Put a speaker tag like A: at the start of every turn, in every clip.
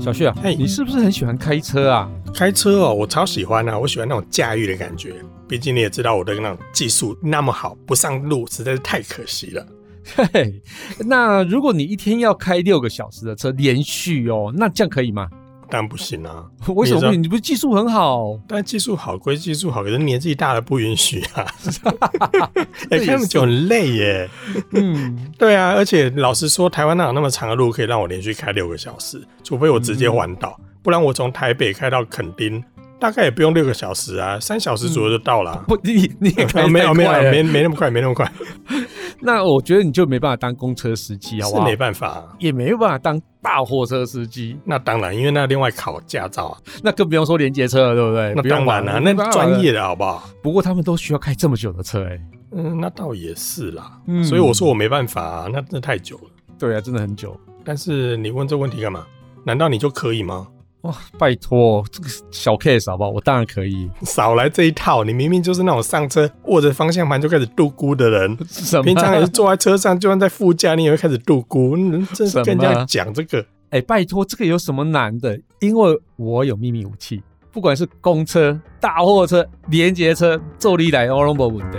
A: 小旭啊，嘿，你是不是很喜欢开车啊？
B: 开车哦，我超喜欢啊！我喜欢那种驾驭的感觉。毕竟你也知道我的那种技术那么好，不上路实在是太可惜了。
A: 嘿，那如果你一天要开六个小时的车连续哦，那这样可以吗？
B: 当然不行啊！
A: 为什么不行？你不是技术很好？
B: 但技术好归技术好，可是年纪大了不允许啊！哎、欸，开那么久很累耶。嗯，对啊，而且老实说，台湾哪有那么长的路可以让我连续开六个小时？除非我直接环岛，嗯、不然我从台北开到垦丁，大概也不用六个小时啊，三小时左右就到了。
A: 不，你你也开
B: 没有没有没没那么快，没那么快。
A: 那我觉得你就没办法当公车司机，好不好？
B: 是没办法，
A: 也没有办法当大货车司机。
B: 那当然，因为那另外考驾照啊，
A: 那更不用说连接车了，对不对？
B: 那当然了、啊，那专业的好不好？
A: 不过他们都需要开这么久的车、欸，哎，
B: 嗯，那倒也是啦。嗯，所以我说我没办法啊，那真的太久了。
A: 对啊，真的很久。
B: 但是你问这问题干嘛？难道你就可以吗？
A: 哇，拜托，这个小 case 好不好？我当然可以。
B: 少来这一套，你明明就是那种上车握着方向盘就开始度孤的人。平常也是坐在车上，就算在副驾，你也会开始度孤。你，真是跟人家讲这个。
A: 哎、欸，拜托，这个有什么难的？因为我有秘密武器，不管是公车、大货车、连接车，坐你来欧龙博问题。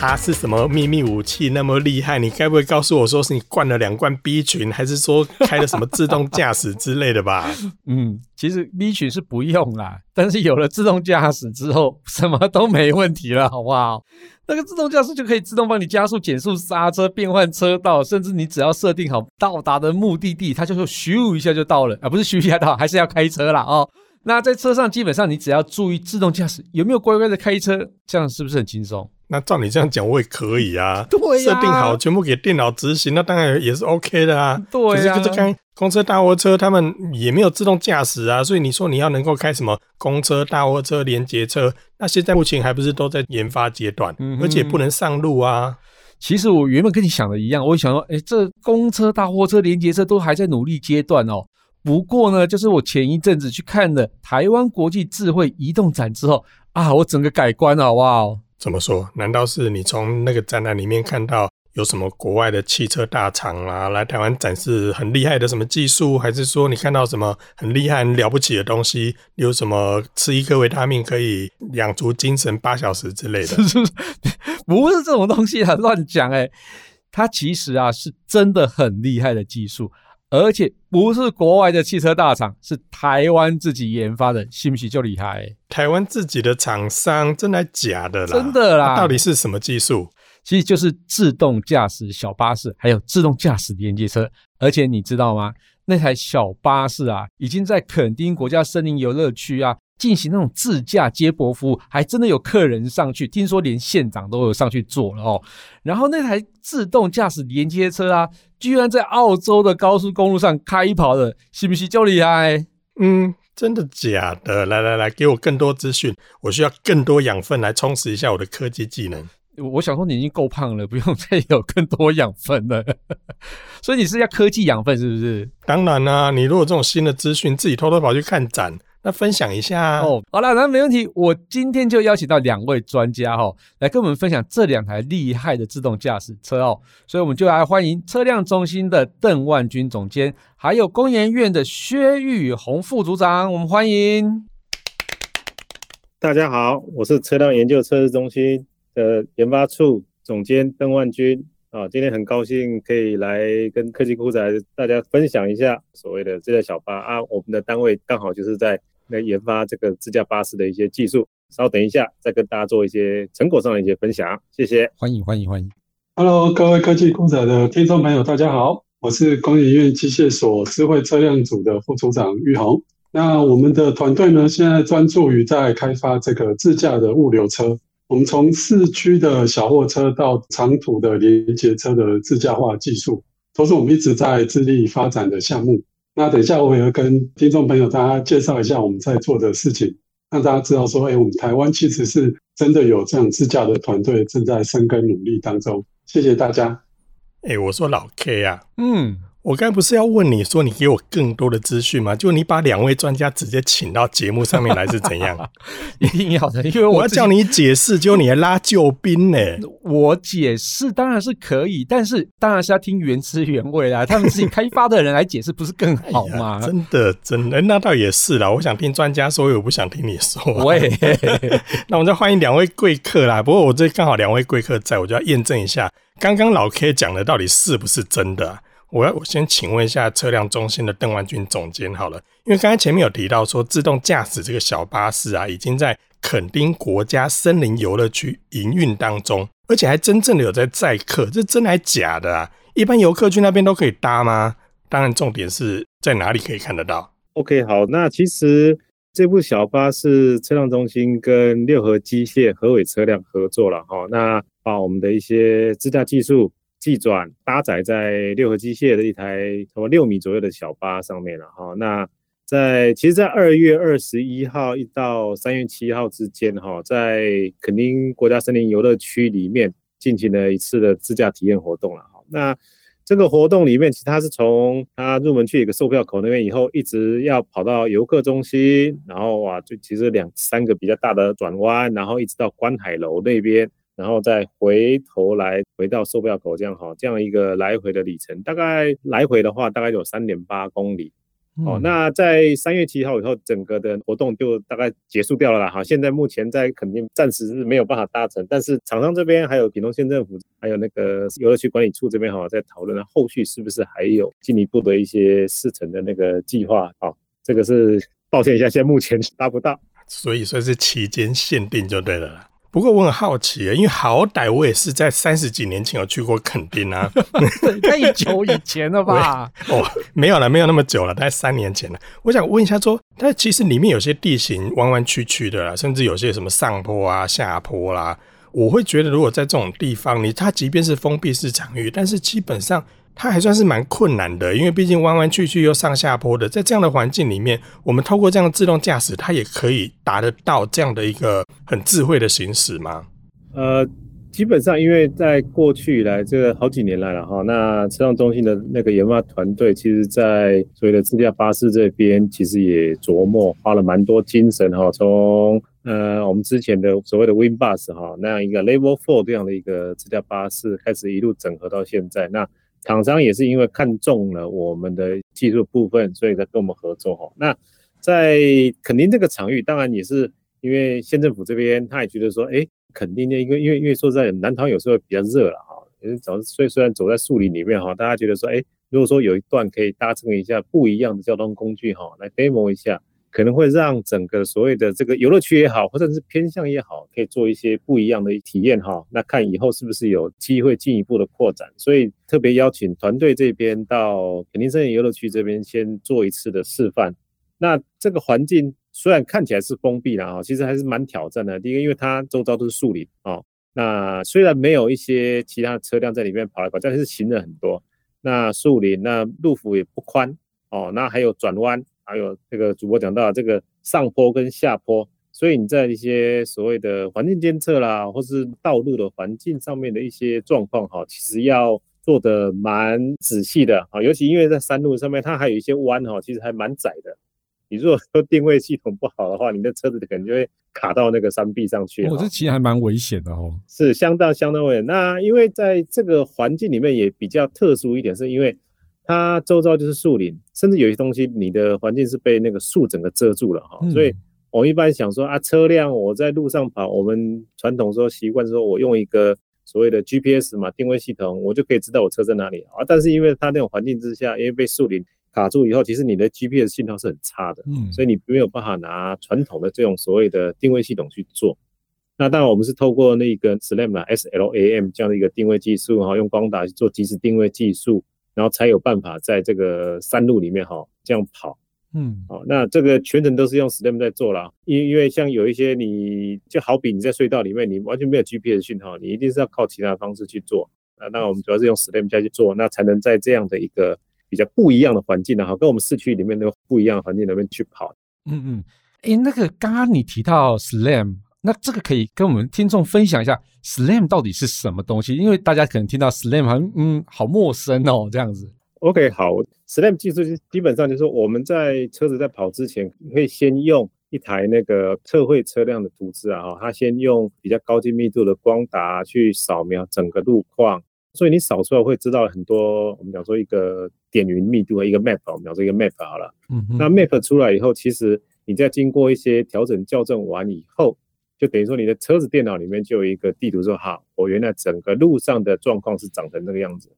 B: 它是什么秘密武器那么厉害？你该不会告诉我说是你灌了两罐 B 群，还是说开了什么自动驾驶之类的吧？
A: 嗯，其实 B 群是不用啦，但是有了自动驾驶之后，什么都没问题了，好不好？那个自动驾驶就可以自动帮你加速、减速、刹车、变换车道，甚至你只要设定好到达的目的地，它就说咻一下就到了，啊，不是咻一下到，还是要开车啦哦。那在车上基本上你只要注意自动驾驶有没有乖乖的开车，这样是不是很轻松？
B: 那照你这样讲，我也可以啊。
A: 对呀、啊，
B: 设定好，全部给电脑执行，那当然也是 OK 的啊。
A: 对呀、啊，
B: 可是开公车、大货车，他们也没有自动驾驶啊。所以你说你要能够开什么公车、大货车、连接车，那现在目前还不是都在研发阶段，嗯、而且不能上路啊。
A: 其实我原本跟你想的一样，我想说，哎、欸，这公车、大货车、连接车都还在努力阶段哦。不过呢，就是我前一阵子去看了台湾国际智慧移动展之后啊，我整个改观了，好不好？
B: 怎么说？难道是你从那个展览里面看到有什么国外的汽车大厂啊，来台湾展示很厉害的什么技术，还是说你看到什么很厉害、很了不起的东西？有什么吃一颗维他命可以养足精神八小时之类的？
A: 不是这种东西啊，乱讲哎！它其实啊是真的很厉害的技术，而且不是国外的汽车大厂，是台湾自己研发的，信不信就厉害？
B: 台湾自己的厂商，真的假的啦？
A: 真的啦！
B: 到底是什么技术？
A: 其实就是自动驾驶小巴士，还有自动驾驶连接车。而且你知道吗？那台小巴士啊，已经在垦丁国家森林游乐区啊进行那种自驾接驳服务，还真的有客人上去，听说连县长都有上去坐了哦。然后那台自动驾驶连接车啊，居然在澳洲的高速公路上开跑了，是不是就厉害？
B: 嗯。真的假的？来来来，给我更多资讯，我需要更多养分来充实一下我的科技技能。
A: 我想说，你已经够胖了，不用再有更多养分了。所以你是要科技养分，是不是？
B: 当然啦、啊，你如果这种新的资讯，自己偷偷跑去看展。那分享一下
A: 哦，好了，那没问题。我今天就邀请到两位专家哈、哦，来跟我们分享这两台厉害的自动驾驶车哦。所以我们就来欢迎车辆中心的邓万军总监，还有工研院的薛玉红副组长。我们欢迎。
C: 大家好，我是车辆研究测试中心的研发处总监邓万军啊。今天很高兴可以来跟科技酷仔大家分享一下所谓的这台小巴啊。我们的单位刚好就是在。来研发这个自驾巴士的一些技术，稍等一下再跟大家做一些成果上的一些分享，谢谢。
A: 欢迎欢迎欢迎。
D: Hello，各位科技酷宅的听众朋友，大家好，我是工研院机械所智慧车辆组的副组长玉红。那我们的团队呢，现在专注于在开发这个自驾的物流车。我们从市区的小货车到长途的连接车的自驾化技术，都是我们一直在致力发展的项目。那等一下我也会跟听众朋友大家介绍一下我们在做的事情，让大家知道说，哎，我们台湾其实是真的有这样自驾的团队正在深耕努力当中。谢谢大家。
B: 哎，我说老 K 啊，嗯。我刚才不是要问你说，你给我更多的资讯吗？就你把两位专家直接请到节目上面来是怎样？
A: 一定要的，因为我，
B: 我要叫你解释，结果你还拉救兵呢。
A: 我解释当然是可以，但是当然是要听原汁原味啦。他们自己开发的人来解释，不是更好吗？
B: 哎、真的，真的，那倒也是啦。我想听专家说，我不想听你说。
A: 喂，
B: 那我们再欢迎两位贵客啦。不过我这刚好两位贵客在，我就要验证一下，刚刚老 K 讲的到底是不是真的、啊。我要我先请问一下车辆中心的邓万军总监好了，因为刚才前面有提到说自动驾驶这个小巴士啊，已经在垦丁国家森林游乐区营运当中，而且还真正的有在载客，这真还假的啊？一般游客去那边都可以搭吗？当然，重点是在哪里可以看得到
C: ？OK，好，那其实这部小巴士车辆中心跟六合机械合伟车辆合作了哈，那把我们的一些自驾技术。技转搭载在六合机械的一台什么六米左右的小巴上面了哈。那在其实，在二月二十一号一到三月七号之间哈，在垦丁国家森林游乐区里面进行了一次的自驾体验活动了哈。那这个活动里面，其实它是从它入门去一个售票口那边以后，一直要跑到游客中心，然后哇，就其实两三个比较大的转弯，然后一直到观海楼那边。然后再回头来回到售票口，这样哈，这样一个来回的里程，大概来回的话，大概有三点八公里。哦，那在三月七号以后，整个的活动就大概结束掉了啦。哈，现在目前在肯定暂时是没有办法搭乘，但是厂商这边还有屏东县政府，还有那个游乐区管理处这边哈，在讨论后续是不是还有进一步的一些试乘的那个计划。好，这个是抱歉一下，现在目前 搭不到，
B: 所以说是期间限定就对了。不过我很好奇啊，因为好歹我也是在三十几年前有去过垦丁啊，
A: 太久以前了吧？
B: 哦，没有了，没有那么久了，大概三年前了。我想问一下说，说它其实里面有些地形弯弯曲曲的啦，甚至有些什么上坡啊、下坡啦，我会觉得如果在这种地方，你它即便是封闭式场域，但是基本上。它还算是蛮困难的，因为毕竟弯弯曲曲又上下坡的，在这样的环境里面，我们透过这样的自动驾驶，它也可以达得到这样的一个很智慧的行驶吗？
C: 呃，基本上，因为在过去以来这个好几年来了哈，那车辆中心的那个研发团队，其实在所谓的自驾巴士这边，其实也琢磨花了蛮多精神哈，从呃我们之前的所谓的 Win Bus 哈那样一个 Level Four 这样的一个自驾巴士，开始一路整合到现在那。厂商也是因为看中了我们的技术部分，所以才跟我们合作哈。那在垦丁这个场域，当然也是因为县政府这边他也觉得说，哎，垦丁的一个因为因为说在，南投有时候比较热了哈，也是走虽虽然走在树林里面哈，大家觉得说，哎，如果说有一段可以搭乘一下不一样的交通工具哈，来 demo 一下。可能会让整个所谓的这个游乐区也好，或者是偏向也好，可以做一些不一样的体验哈。那看以后是不是有机会进一步的扩展，所以特别邀请团队这边到垦丁森林游乐区这边先做一次的示范。那这个环境虽然看起来是封闭的啊，其实还是蛮挑战的。第一个，因为它周遭都是树林啊，那虽然没有一些其他的车辆在里面跑来跑，但是行人很多。那树林那路幅也不宽哦，那还有转弯。还有这个主播讲到这个上坡跟下坡，所以你在一些所谓的环境监测啦，或是道路的环境上面的一些状况哈，其实要做的蛮仔细的啊。尤其因为在山路上面，它还有一些弯哈，其实还蛮窄的。你如果说定位系统不好的话，你的车子可能就会卡到那个山壁上去。
A: 我这其实还蛮危险的哦，
C: 是相当相当危险。那因为在这个环境里面也比较特殊一点，是因为。它周遭就是树林，甚至有些东西，你的环境是被那个树整个遮住了哈。所以我一般想说啊，车辆我在路上跑，我们传统说习惯说，我用一个所谓的 GPS 嘛，定位系统，我就可以知道我车在哪里啊。但是因为它那种环境之下，因为被树林卡住以后，其实你的 GPS 信号是很差的，嗯，所以你没有办法拿传统的这种所谓的定位系统去做。那当然我们是透过那个 SLAM 啦，SLAM 这样的一个定位技术哈，用光达去做即时定位技术。然后才有办法在这个山路里面哈这样跑，嗯，好，那这个全程都是用 SLAM 在做啦，因因为像有一些你就好比你在隧道里面，你完全没有 GPS 讯号，你一定是要靠其他的方式去做。那那我们主要是用 SLAM 下去做，那才能在这样的一个比较不一样的环境啊，哈，跟我们市区里面的不一样的环境里面去跑。
A: 嗯嗯，哎，那个刚刚你提到 SLAM，那这个可以跟我们听众分享一下 SLAM 到底是什么东西？因为大家可能听到 SLAM 好像嗯好陌生哦，这样子。
C: OK，好，SLAM 技术基本上就是说我们在车子在跑之前，可以先用一台那个测绘车辆的图纸啊，它先用比较高精密度的光达去扫描整个路况，所以你扫出来会知道很多。我们讲说一个点云密度的一个 map，我们讲说一个 map 好了。嗯。那 map 出来以后，其实你在经过一些调整校正完以后，就等于说你的车子电脑里面就有一个地图，说好，我原来整个路上的状况是长成那个样子。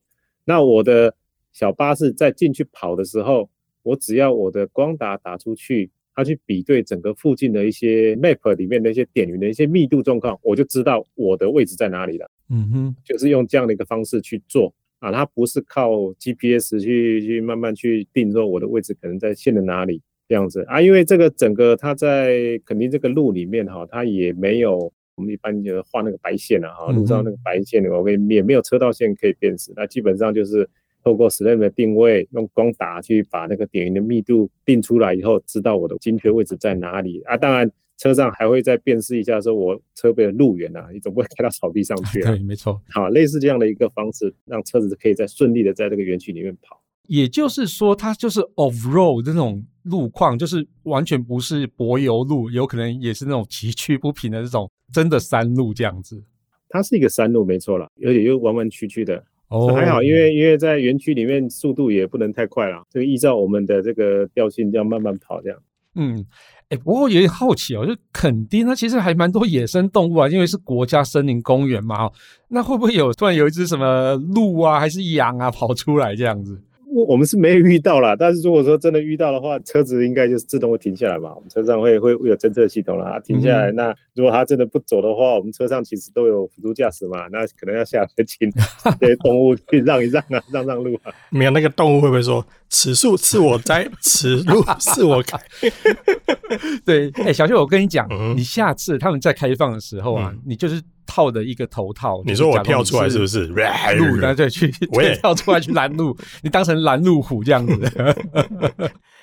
C: 那我的小巴士在进去跑的时候，我只要我的光达打出去。它去比对整个附近的一些 map 里面的一些点云的一些密度状况，我就知道我的位置在哪里了。嗯哼，就是用这样的一个方式去做啊，它不是靠 GPS 去去慢慢去定说我的位置可能在线的哪里这样子啊，因为这个整个它在肯定这个路里面哈，它也没有我们一般就画那个白线啊哈，路上那个白线我们也没有车道线可以辨识，那基本上就是。透过 SLAM 的定位，用光打去把那个点云的密度定出来以后，知道我的精确位置在哪里啊。当然，车上还会再辨识一下，说我车边的路缘啊，你总不会开到草地上去啊。
A: 对，没错。
C: 好，类似这样的一个方式，让车子可以在顺利的在这个园区里面跑。
A: 也就是说，它就是 off road 这种路况，就是完全不是柏油路，有可能也是那种崎岖不平的这种真的山路这样子。
C: 它是一个山路，没错了，而且又弯弯曲曲的。哦，还好，因为因为在园区里面速度也不能太快了，就依照我们的这个调性这样慢慢跑这样。
A: 嗯，哎，不过有点好奇哦，就垦丁它其实还蛮多野生动物啊，因为是国家森林公园嘛，那会不会有突然有一只什么鹿啊，还是羊啊跑出来这样子？
C: 我们是没有遇到啦，但是如果说真的遇到的话，车子应该就是自动会停下来嘛。我们车上会会会有侦测系统啦，停下来。嗯、那如果它真的不走的话，我们车上其实都有辅助驾驶嘛，那可能要下来请这些动物去 让一让啊，让让路啊。
B: 没有那个动物会不会说此树是我栽，此路是我开？
A: 对，哎、欸，小旭，我跟你讲，嗯、你下次他们在开放的时候啊，嗯、你就是。套的一个头套，
B: 你说我跳出来是不是？
A: 路，那就，去我也 跳出来去拦路，你当成拦路虎这样子。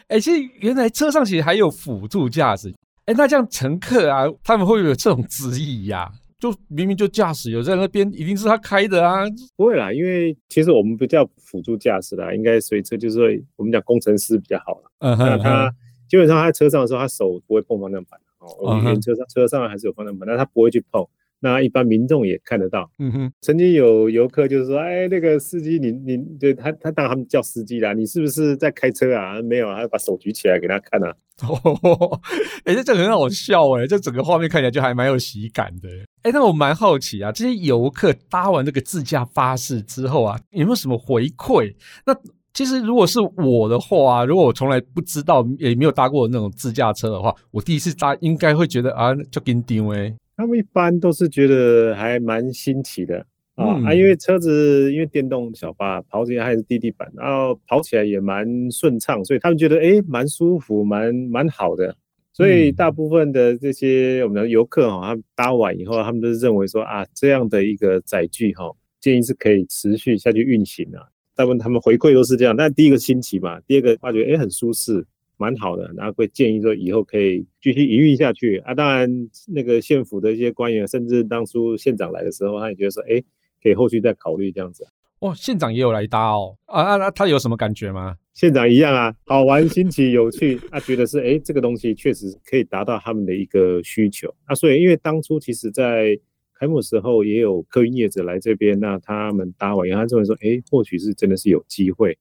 A: 哎，其实原来车上其实还有辅助驾驶。哎，那这样乘客啊，他们会不会有这种质疑呀？就明明就驾驶有在那边，一定是他开的啊？
C: 不会啦，因为其实我们不叫辅助驾驶啦，应该随车就是说我们讲工程师比较好了。嗯哼，那他基本上他在车上的时候，他手不会碰方向盘哦。我们车上车上还是有方向盘，但他不会去碰。那一般民众也看得到，嗯哼，曾经有游客就是说，哎，那个司机，你你对他他当然他们叫司机啦，你是不是在开车啊？没有，他把手举起来给他看啊。
A: 哦，哎，这这很好笑哎，这整个画面看起来就还蛮有喜感的。哎，那我蛮好奇啊，这些游客搭完这个自驾巴士之后啊，有没有什么回馈？那其实如果是我的话啊，如果我从来不知道也没有搭过那种自驾车的话，我第一次搭应该会觉得啊，就紧张哎。
C: 他们一般都是觉得还蛮新奇的啊、嗯、啊，因为车子因为电动小巴跑起来还是滴滴板，然后跑起来也蛮顺畅，所以他们觉得诶蛮舒服，蛮蛮好的。所以大部分的这些我们的游客哈，他们搭完以后，他们都是认为说啊，这样的一个载具哈，建议是可以持续下去运行的。大部分他们回馈都是这样，但第一个新奇嘛，第二个发觉诶很舒适。蛮好的，然后会建议说以后可以继续营运下去啊。当然，那个县府的一些官员，甚至当初县长来的时候，他也觉得说，哎，可以后续再考虑这样子。
A: 哦，县长也有来搭哦。啊啊，那他有什么感觉吗？
C: 县长一样啊，好玩、新奇、有趣。他 觉得是，哎，这个东西确实可以达到他们的一个需求啊。所以，因为当初其实在开幕时候也有客运业者来这边，那他们搭完以后，他认为说，哎，或许是真的是有机会。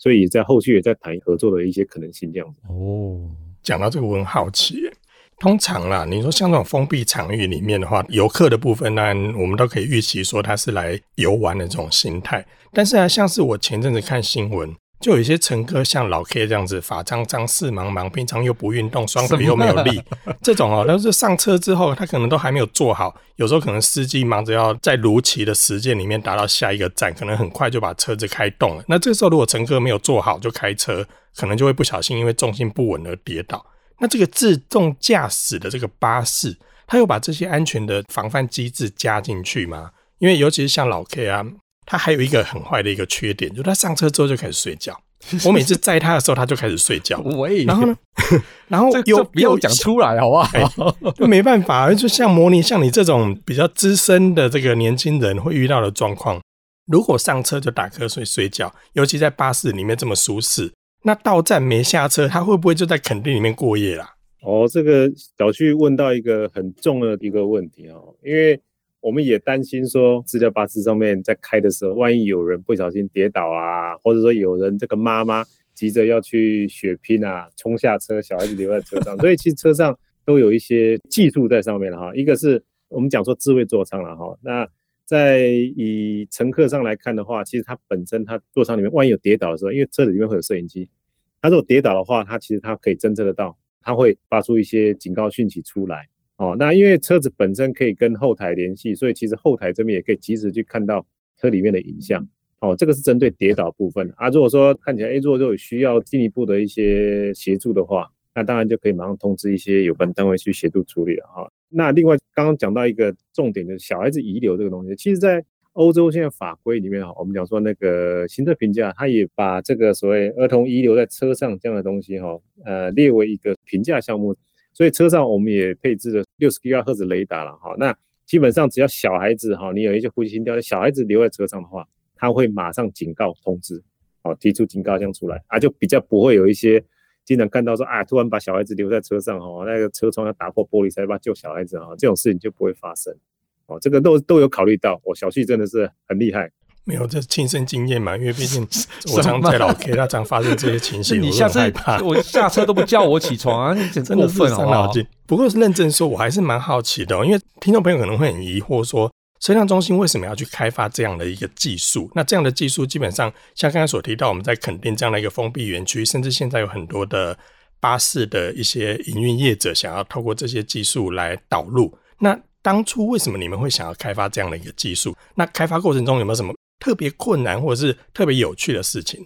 C: 所以在后续也在谈合作的一些可能性，这样子。
B: 哦，讲到这个我很好奇，通常啦，你说像这种封闭场域里面的话，游客的部分呢，我们都可以预期说他是来游玩的这种心态。但是啊，像是我前阵子看新闻。就有一些乘客像老 K 这样子，发张张四茫茫，平常又不运动，双腿又没有力，这种哦，但是上车之后，他可能都还没有坐好。有时候可能司机忙着要在如期的时间里面达到下一个站，可能很快就把车子开动了。那这时候如果乘客没有坐好就开车，可能就会不小心因为重心不稳而跌倒。那这个自动驾驶的这个巴士，它有把这些安全的防范机制加进去吗？因为尤其是像老 K 啊。他还有一个很坏的一个缺点，就是他上车之后就开始睡觉。我每次载他的时候，他就开始睡觉。
A: 喂，
B: 然后呢？然后 又
A: 不要讲出来，好不好？
B: 就没办法，就像模拟像你这种比较资深的这个年轻人会遇到的状况。如果上车就打瞌睡睡觉，尤其在巴士里面这么舒适，那到站没下车，他会不会就在垦丁里面过夜啦？
C: 哦，这个小旭问到一个很重要的一个问题哦，因为。我们也担心说，私家巴士上面在开的时候，万一有人不小心跌倒啊，或者说有人这个妈妈急着要去血拼啊，冲下车，小孩子留在车上，所以其实车上都有一些技术在上面哈。一个是我们讲说智慧座舱了哈，那在以乘客上来看的话，其实它本身它座舱里面万一有跌倒的时候，因为车子里面会有摄影机，它如果跌倒的话，它其实它可以侦测得到，它会发出一些警告讯息出来。哦，那因为车子本身可以跟后台联系，所以其实后台这边也可以及时去看到车里面的影像。哦，这个是针对跌倒部分啊。如果说看起来，哎，如果有需要进一步的一些协助的话，那当然就可以马上通知一些有关单位去协助处理了哈。那另外刚刚讲到一个重点，就是小孩子遗留这个东西，其实在欧洲现在法规里面哈，我们讲说那个行车评价，它也把这个所谓儿童遗留在车上这样的东西哈，呃，列为一个评价项目。所以车上我们也配置了六十吉赫兹雷达了哈，那基本上只要小孩子哈，你有一些呼吸心跳，小孩子留在车上的话，他会马上警告通知，哦提出警告箱出来啊，就比较不会有一些经常看到说啊，突然把小孩子留在车上哈，那个车窗要打破玻璃才把救小孩子啊，这种事情就不会发生，哦，这个都都有考虑到，我小旭真的是很厉害。
B: 没有，这亲身经验嘛，因为毕竟 我常在老 K，他常发生这些情形，
A: 你下次我下车都不叫我起床啊，你真过分好不好？
B: 不过是认真说，我还是蛮好奇的，因为听众朋友可能会很疑惑说，车辆中心为什么要去开发这样的一个技术？那这样的技术基本上像刚才所提到，我们在垦丁这样的一个封闭园区，甚至现在有很多的巴士的一些营运业者想要透过这些技术来导入。那当初为什么你们会想要开发这样的一个技术？那开发过程中有没有什么？特别困难或者是特别有趣的事情。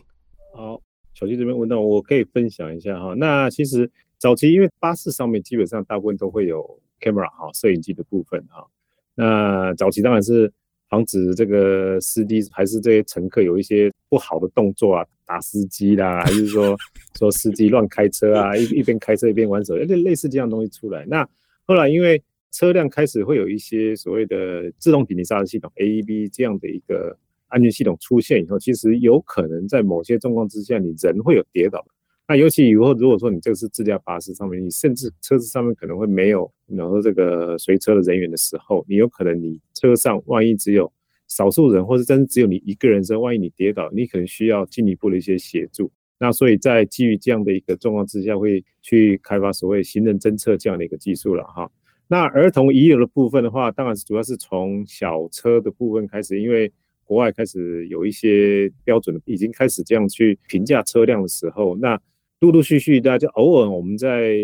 C: 好，小旭这边问到，我可以分享一下哈。那其实早期因为巴士上面基本上大部分都会有 camera 哈，摄影机的部分哈。那早期当然是防止这个司机还是这些乘客有一些不好的动作啊，打司机啦，还是说说司机乱开车啊，一一边开车一边玩手机，类类似这样东西出来。那后来因为车辆开始会有一些所谓的自动紧急刹车系统 AEB 这样的一个。安全系统出现以后，其实有可能在某些状况之下，你人会有跌倒。那尤其以后如果说你这个是自驾巴士上面，你甚至车子上面可能会没有，然后这个随车的人员的时候，你有可能你车上万一只有少数人，或是真只有你一个人时候，万一你跌倒，你可能需要进一步的一些协助。那所以在基于这样的一个状况之下，会去开发所谓行人侦测这样的一个技术了哈。那儿童遗留的部分的话，当然是主要是从小车的部分开始，因为国外开始有一些标准，已经开始这样去评价车辆的时候，那陆陆续续，大家偶尔我们在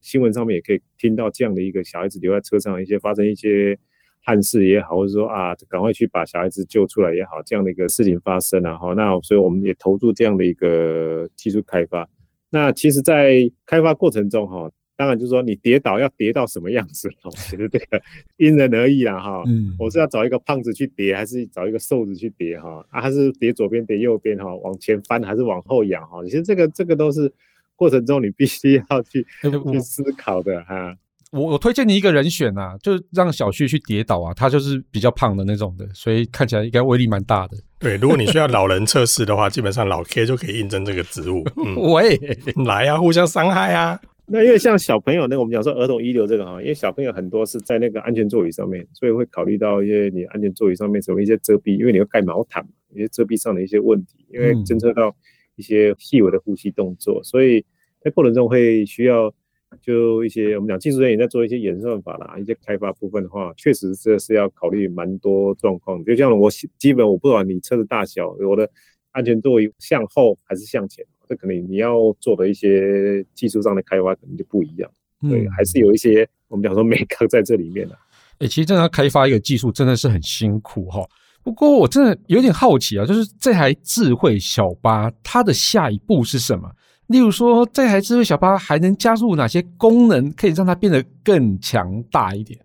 C: 新闻上面也可以听到这样的一个小孩子留在车上，一些发生一些憾事也好，或者说啊，赶快去把小孩子救出来也好，这样的一个事情发生啊，哈，那所以我们也投入这样的一个技术开发。那其实，在开发过程中，哈。当然，就是说你跌倒要跌到什么样子哦，其实这个 因人而异啦哈。嗯，我是要找一个胖子去跌，还是找一个瘦子去跌哈？啊，还是跌左边跌右边哈？往前翻还是往后仰哈？其实这个这个都是过程中你必须要去 去思考的哈。
A: 我我推荐你一个人选啊，就让小旭去跌倒啊，他就是比较胖的那种的，所以看起来应该威力蛮大的。
B: 对，如果你需要老人测试的话，基本上老 K 就可以应征这个职务。嗯，
A: 喂，
B: 来啊，互相伤害啊。
C: 那因为像小朋友那个，我们讲说儿童遗留这个哈，因为小朋友很多是在那个安全座椅上面，所以会考虑到一些你安全座椅上面什么一些遮蔽，因为你要盖毛毯，一些遮蔽上的一些问题，因为侦测到一些细微的呼吸动作，所以在过程中会需要就一些我们讲技术人员在做一些演算法啦，一些开发部分的话，确实这是要考虑蛮多状况。就像我基本我不管你车子大小，我的安全座椅向后还是向前。这可能你要做的一些技术上的开发可能就不一样，对，还是有一些我们讲说美科在这里面的。
A: 哎，其实真的要开发一个技术真的是很辛苦哈。不过我真的有点好奇啊，就是这台智慧小巴它的下一步是什么？例如说，这台智慧小巴还能加入哪些功能，可以让它变得更强大一点？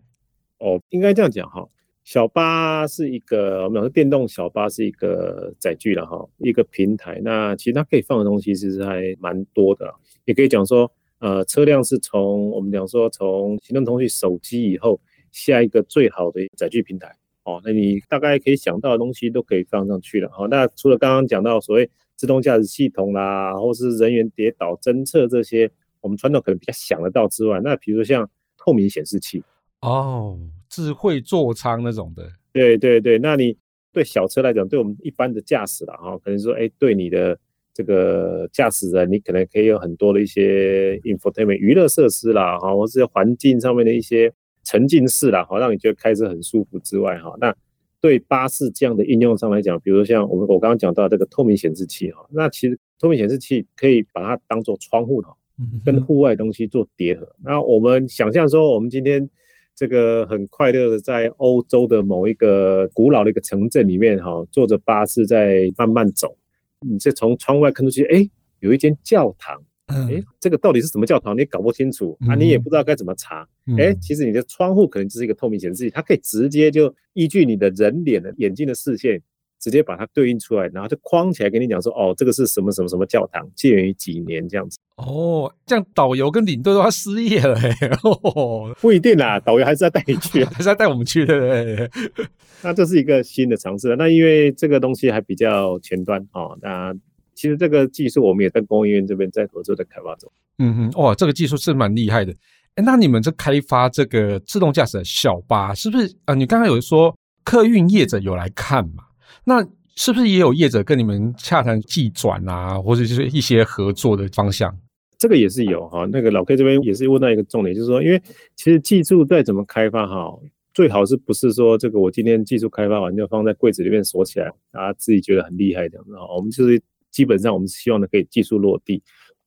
C: 哦，应该这样讲哈。小巴是一个，我们讲电动小巴是一个载具了哈，一个平台。那其实它可以放的东西其实还蛮多的，也可以讲说，呃，车辆是从我们讲说从行动通讯手机以后，下一个最好的载具平台。哦，那你大概可以想到的东西都可以放上去了。哦，那除了刚刚讲到所谓自动驾驶系统啦，或是人员跌倒侦测这些，我们传统可能比较想得到之外，那比如说像透明显示器
A: 哦，智慧座舱那种的，
C: 对对对。那你对小车来讲，对我们一般的驾驶了，哈，可能说，哎，对你的这个驾驶人，你可能可以有很多的一些 infotainment 娱乐设施啦，哈，或是环境上面的一些。沉浸式啦，好让你觉得开车很舒服之外，哈，那对巴士这样的应用上来讲，比如说像我们我刚刚讲到这个透明显示器哈，那其实透明显示器可以把它当做窗户哈，跟户外东西做叠合。那我们想象说，我们今天这个很快乐的在欧洲的某一个古老的一个城镇里面哈，坐着巴士在慢慢走，你是从窗外看出去，哎，有一间教堂。哎，这个到底是什么教堂？你搞不清楚啊，你也不知道该怎么查。哎，其实你的窗户可能就是一个透明显示器，它可以直接就依据你的人脸的眼睛的视线，直接把它对应出来，然后就框起来跟你讲说，哦，这个是什么什么什么教堂，建于几年这样子。
A: 哦，这样导游跟领队都要失业了，
C: 哦，不一定啦，导游还是要带你去，
A: 还是要带我们去的。
C: 那这是一个新的尝试，那因为这个东西还比较前端哦，那。其实这个技术我们也在工研院这边在合作在开发中。
A: 嗯哼，哇，这个技术是蛮厉害的。哎，那你们这开发这个自动驾驶的小巴，是不是啊？你刚刚有说客运业者有来看嘛？那是不是也有业者跟你们洽谈技转啊，或者就是一些合作的方向？
C: 这个也是有哈。那个老 K 这边也是问到一个重点，就是说，因为其实技术再怎么开发哈，最好是不是说这个我今天技术开发完就放在柜子里面锁起来，大家自己觉得很厉害这样子哈。我们就是。基本上我们是希望的可以技术落地，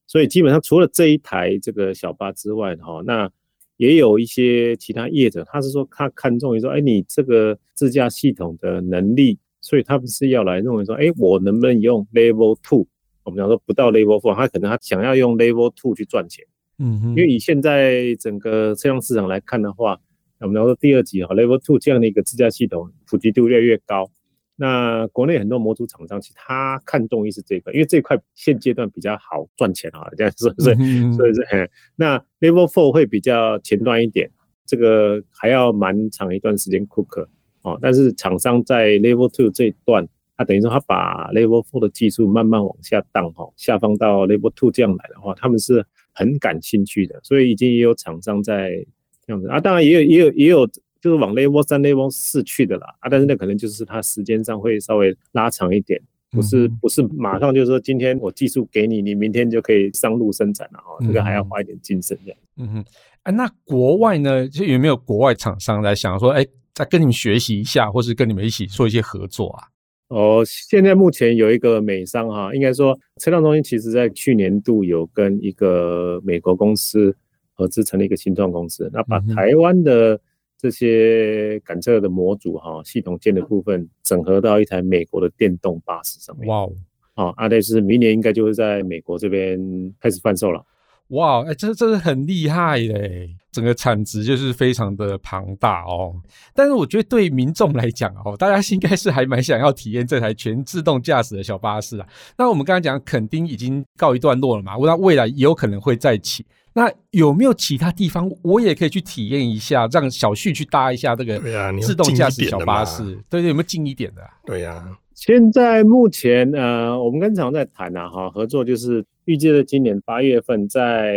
C: 所以基本上除了这一台这个小巴之外哈，那也有一些其他业者，他是说他看中于说，哎，你这个自驾系统的能力，所以他不是要来认为说，哎，我能不能用 Level Two？我们讲说不到 Level Four，他可能他想要用 Level Two 去赚钱，嗯哼，因为以现在整个车辆市场来看的话，我们讲说第二级哈 Level Two 这样的一个自驾系统普及度越来越高。那国内很多模组厂商，其实他看重于是这个，因为这块现阶段比较好赚钱啊，这样是不是？所以是，嗯，那 Level Four 会比较前端一点，这个还要蛮长一段时间 cook 哦。但是厂商在 Level Two 这一段，他等于说他把 Level Four 的技术慢慢往下荡哈，下放到 Level Two 这样来的话，他们是很感兴趣的，所以已经也有厂商在这样子啊，当然也有也有也有。就是往 level 三、level 四去的啦啊，但是那可能就是它时间上会稍微拉长一点，不是不是马上就是说今天我技术给你，你明天就可以上路生产了哈，这个还要花一点精神这样。
A: 嗯哼，啊，那国外呢，就有没有国外厂商来想说，哎，再跟你们学习一下，或是跟你们一起做一些合作啊？
C: 哦，现在目前有一个美商哈，应该说车辆中心其实在去年度有跟一个美国公司合资成立一个新创公司，那把台湾的。这些感测的模组哈，系统件的部分整合到一台美国的电动巴士上面。哇哦，啊，阿戴斯明年应该就会在美国这边开始贩售了。
A: 哇，哎，这这是很厉害嘞，整个产值就是非常的庞大哦。但是我觉得对民众来讲哦，大家应该是还蛮想要体验这台全自动驾驶的小巴士啊。那我们刚才讲垦丁已经告一段落了嘛，那未来也有可能会再起。那有没有其他地方我也可以去体验一下，让小旭去搭一下这个自动驾驶小巴士？对对，有没有近一点的？
B: 对呀，
C: 现在目前呃，我们跟厂在谈啊，哈，合作就是预计在今年八月份在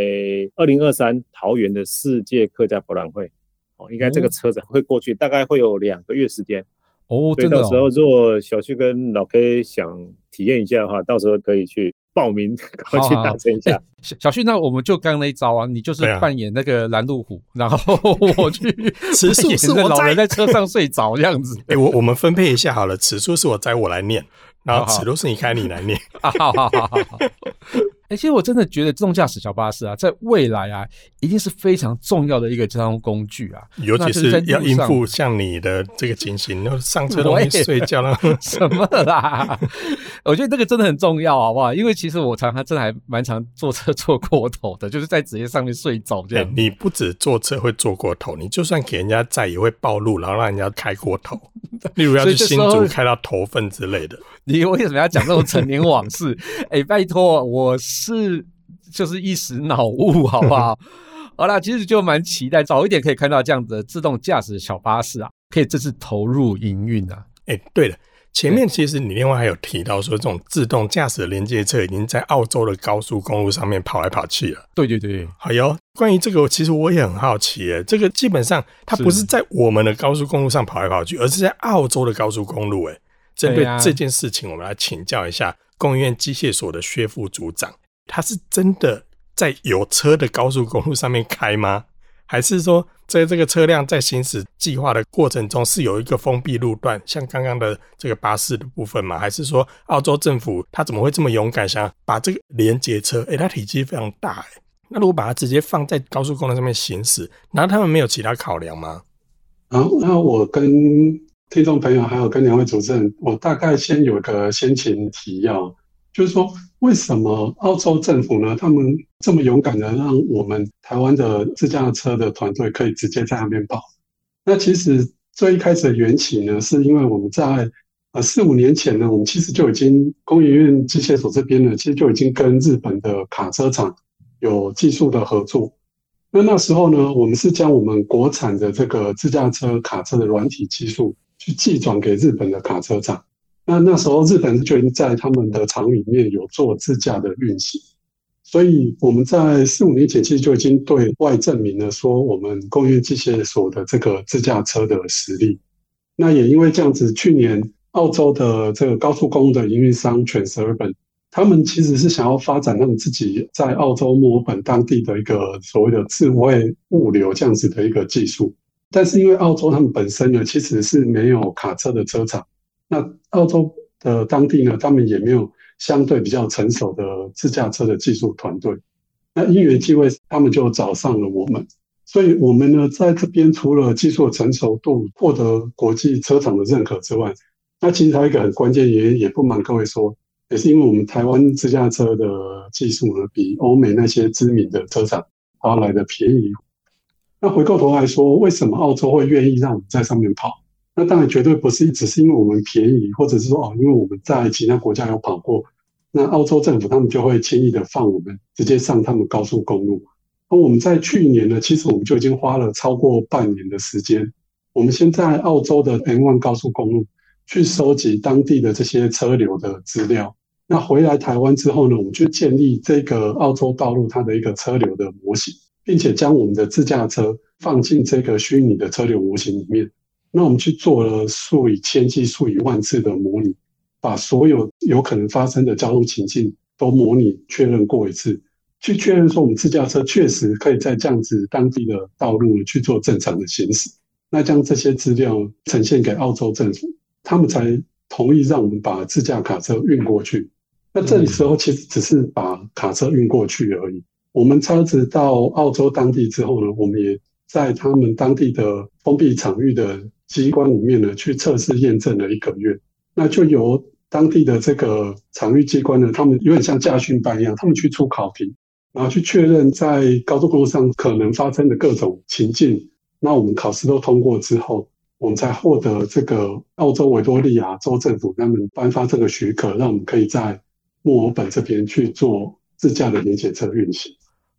C: 二零二三桃园的世界客家博览会，哦，应该这个车子会过去，大概会有两个月时间。哦，对，到时候如果小旭跟老 K 想体验一下的话，到时候可以去。报名，快去打针一下。
A: 小小旭，那我们就刚那一招啊，你就是扮演那个拦路虎，然后我去
B: 吃素是我
A: 老人在车上睡着这样子。
B: 哎，我我们分配一下好了，此处是我摘我来念，然后此路是你开你来念。
A: 好好好好好。哎，其实我真的觉得自动驾驶小巴士啊，在未来啊，一定是非常重要的一个交通工具啊，
B: 尤其是要应付像你的这个情形，上车容易睡觉了，
A: 什么啦？我觉得这个真的很重要，好不好？因为其实我常常真的还蛮常坐车坐过头的，就是在职业上面睡着这样。
B: 你不止坐车会坐过头，你就算给人家载也会暴露，然后让人家开过头。例如要去新竹开到头份之类的。
A: 你为什么要讲这种陈年往事？哎、欸，拜托，我是就是一时脑雾，好不好？好啦，其实就蛮期待早一点可以看到这样的自动驾驶小巴士啊，可以这次投入营运啊。
B: 哎、欸，对了，前面其实你另外还有提到说，这种自动驾驶的连接车已经在澳洲的高速公路上面跑来跑去了。
A: 对对对，
B: 好哟。关于这个，其实我也很好奇，哎，这个基本上它不是在我们的高速公路上跑来跑去，而是在澳洲的高速公路，哎。针对这件事情，我们来请教一下工研院机械所的薛副组长，他是真的在有车的高速公路上面开吗？还是说，在这个车辆在行驶计划的过程中是有一个封闭路段，像刚刚的这个巴士的部分吗？还是说，澳洲政府他怎么会这么勇敢，想把这个连接车？诶，它体积非常大，诶，那如果把它直接放在高速公路上面行驶，难道他们没有其他考量吗？
D: 啊，那我跟。听众朋友，还有跟两位主持人，我大概先有个先情提要，就是说，为什么澳洲政府呢？他们这么勇敢的让我们台湾的自驾车的团队可以直接在那边报？那其实最一开始的缘起呢，是因为我们在呃四五年前呢，我们其实就已经工研院机械所这边呢，其实就已经跟日本的卡车厂有技术的合作。那那时候呢，我们是将我们国产的这个自驾车卡车的软体技术。去寄转给日本的卡车厂，那那时候日本就已经在他们的厂里面有做自驾的运行，所以我们在四五年前其实就已经对外证明了说我们工业机械所的这个自驾车的实力。那也因为这样子，去年澳洲的这个高速公路的营运商 Transurban，他们其实是想要发展他们自己在澳洲墨尔本当地的一个所谓的智慧物流这样子的一个技术。但是因为澳洲他们本身呢，其实是没有卡车的车厂，那澳洲的当地呢，他们也没有相对比较成熟的自驾车的技术团队。那因缘际会，他们就找上了我们。所以，我们呢在这边除了技术成熟度获得国际车厂的认可之外，那其实还有一个很关键原因，也不瞒各位说，也是因为我们台湾自驾车的技术呢，比欧美那些知名的车厂还要来的便宜。那回过头来说，为什么澳洲会愿意让我们在上面跑？那当然绝对不是只是因为我们便宜，或者是说哦，因为我们在其他国家有跑过，那澳洲政府他们就会轻易的放我们直接上他们高速公路。那我们在去年呢，其实我们就已经花了超过半年的时间，我们先在澳洲的 M1 高速公路去收集当地的这些车流的资料。那回来台湾之后呢，我们就建立这个澳洲道路它的一个车流的模型。并且将我们的自驾车放进这个虚拟的车流模型里面，那我们去做了数以千计、数以万次的模拟，把所有有可能发生的交通情境都模拟确认过一次，去确认说我们自驾车确实可以在这样子当地的道路去做正常的行驶。那将这些资料呈现给澳洲政府，他们才同意让我们把自驾卡车运过去。那这里时候其实只是把卡车运过去而已。我们车子到澳洲当地之后呢，我们也在他们当地的封闭场域的机关里面呢，去测试验证了一个月。那就由当地的这个场域机关呢，他们有点像驾训班一样，他们去出考题，然后去确认在高速公路上可能发生的各种情境。那我们考试都通过之后，我们才获得这个澳洲维多利亚州政府他们颁发这个许可，让我们可以在墨尔本这边去做自驾的连检车运行。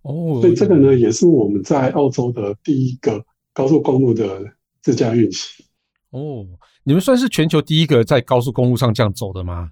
D: 哦，所以这个呢，也是我们在澳洲的第一个高速公路的自驾运行。
A: 哦，你们算是全球第一个在高速公路上这样走的吗？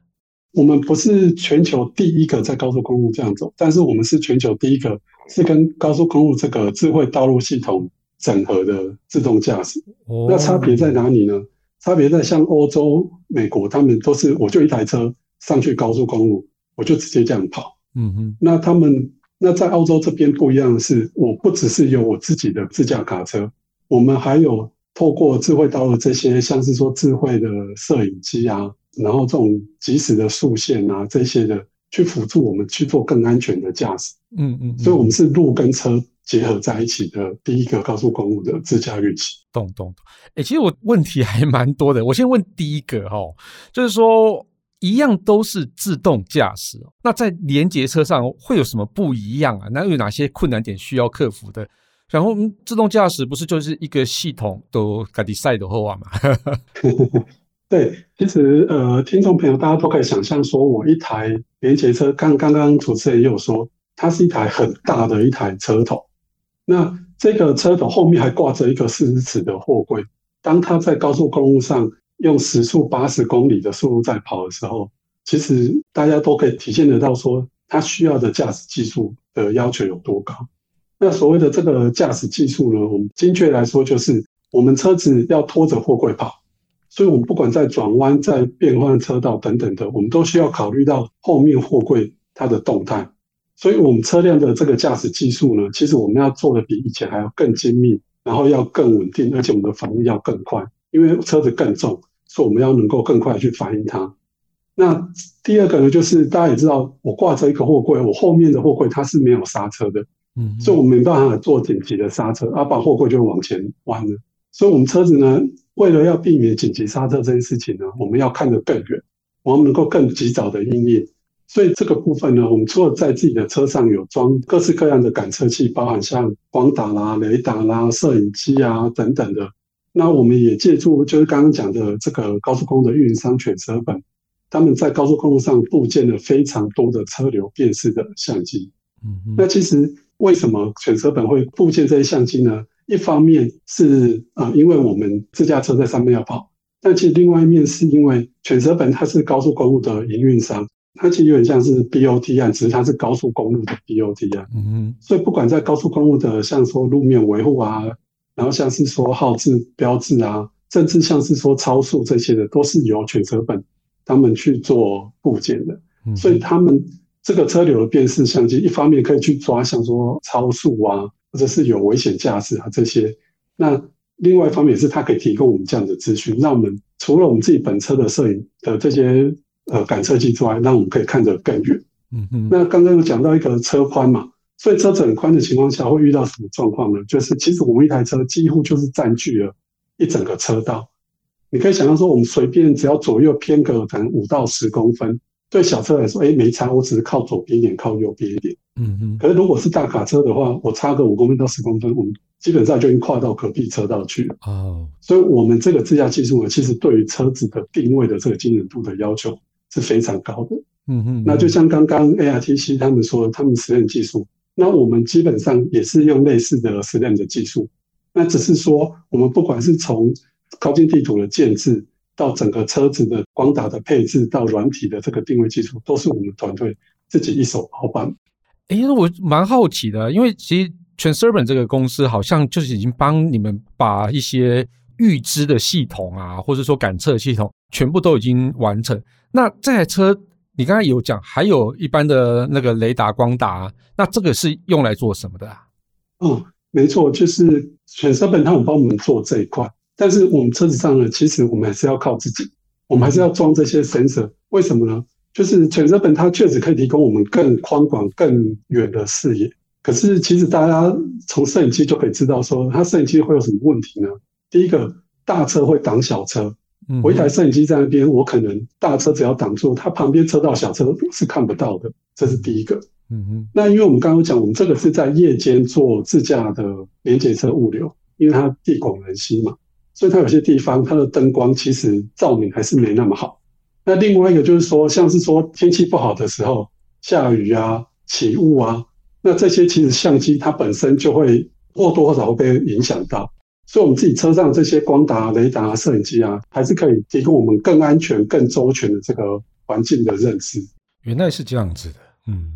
D: 我们不是全球第一个在高速公路这样走，但是我们是全球第一个是跟高速公路这个智慧道路系统整合的自动驾驶。哦，那差别在哪里呢？差别在像欧洲、美国，他们都是我就一台车上去高速公路，我就直接这样跑。嗯哼，那他们。那在澳洲这边不一样的是，我不只是有我自己的自驾卡车，我们还有透过智慧道路这些，像是说智慧的摄影机啊，然后这种即时的竖线啊这些的去辅助我们去做更安全的驾驶。
A: 嗯嗯，
D: 所以我们是路跟车结合在一起的第一个高速公路的自驾运行。
A: 懂懂懂。哎，其实我问题还蛮多的。我先问第一个哈，就是说一样都是自动驾驶，那在连接车上会有什么不一样啊？那有哪些困难点需要克服的？然后自动驾驶不是就是一个系统都自己赛的后啊嘛？
D: 对，其实呃，听众朋友大家都可以想象，说我一台连接车，刚刚刚主持人也有说，它是一台很大的一台车头。那这个车头后面还挂着一个四十尺的货柜，当它在高速公路上用时速八十公里的速度在跑的时候，其实大家都可以体现得到，说它需要的驾驶技术的要求有多高。那所谓的这个驾驶技术呢，我们精确来说，就是我们车子要拖着货柜跑。所以，我们不管在转弯、在变换车道等等的，我们都需要考虑到后面货柜它的动态。所以，我们车辆的这个驾驶技术呢，其实我们要做的比以前还要更精密，然后要更稳定，而且我们的反应要更快，因为车子更重，所以我们要能够更快去反应它。那第二个呢，就是大家也知道，我挂着一个货柜，我后面的货柜它是没有刹车的，嗯，所以我们没办法做紧急的刹车，啊，把货柜就往前弯了。所以，我们车子呢，为了要避免紧急刹车这件事情呢，我们要看得更远，我们能够更及早的应验。所以，这个部分呢，我们除了在自己的车上有装各式各样的感测器，包含像光打啦、雷达啦、摄影机啊等等的，那我们也借助就是刚刚讲的这个高速公路的运营商犬舍本，他们在高速公路上布建了非常多的车流辨识的相机。嗯嗯，那其实为什么犬舍本会布建这些相机呢？一方面是啊、呃，因为我们自驾车在上面要跑，但其实另外一面是因为犬舍本它是高速公路的营运商，它其实有点像是 BOT 案，只是它是高速公路的 BOT 案。嗯哼。所以不管在高速公路的像说路面维护啊，然后像是说号志标志啊，甚至像是说超速这些的，都是由全车本他们去做部件的。嗯。所以他们这个车流的辨识相机，一方面可以去抓像说超速啊。或者是有危险驾驶啊这些，那另外一方面也是它可以提供我们这样的资讯，让我们除了我们自己本车的摄影的这些呃感测器之外，让我们可以看得更远。嗯嗯。那刚刚有讲到一个车宽嘛，所以车子很宽的情况下会遇到什么状况呢？就是其实我们一台车几乎就是占据了一整个车道。你可以想象说，我们随便只要左右偏个可能五到十公分，对小车来说，哎，没差，我只是靠左边一点，靠右边一点。嗯嗯，可是如果是大卡车的话，我差个五公分到十公分，我们基本上就已经跨到隔壁车道去了。哦，所以我们这个自驾技术呢，其实对于车子的定位的这个精准度的要求是非常高的。嗯嗯，那就像刚刚 ARTC 他们说，他们实验技术，那我们基本上也是用类似的 SLAM 的技术。那只是说，我们不管是从高精地图的建置，到整个车子的光达的配置，到软体的这个定位技术，都是我们团队自己一手包办。
A: 哎，我蛮好奇的，因为其实 Transurban 这个公司好像就是已经帮你们把一些预知的系统啊，或者说感测系统全部都已经完成。那这台车你刚才有讲，还有一般的那个雷达光达，那这个是用来做什么的啊？
D: 嗯，没错，就是 Transurban 他们帮我们做这一块，但是我们车子上呢，其实我们还是要靠自己，我们还是要装这些 sensor，为什么呢？就是犬舍本，它确实可以提供我们更宽广、更远的视野。可是，其实大家从摄影机就可以知道，说它摄影机会有什么问题呢？第一个，大车会挡小车。我一台摄影机在那边，我可能大车只要挡住，它旁边车道小车是看不到的。这是第一个。嗯哼。那因为我们刚刚讲，我们这个是在夜间做自驾的连接车物流，因为它地广人稀嘛，所以它有些地方它的灯光其实照明还是没那么好。那另外一个就是说，像是说天气不好的时候，下雨啊、起雾啊，那这些其实相机它本身就会或多或少会被影响到。所以，我们自己车上这些光达、雷达、摄影机啊，还是可以提供我们更安全、更周全的这个环境的认知。
A: 原来是这样子的，嗯。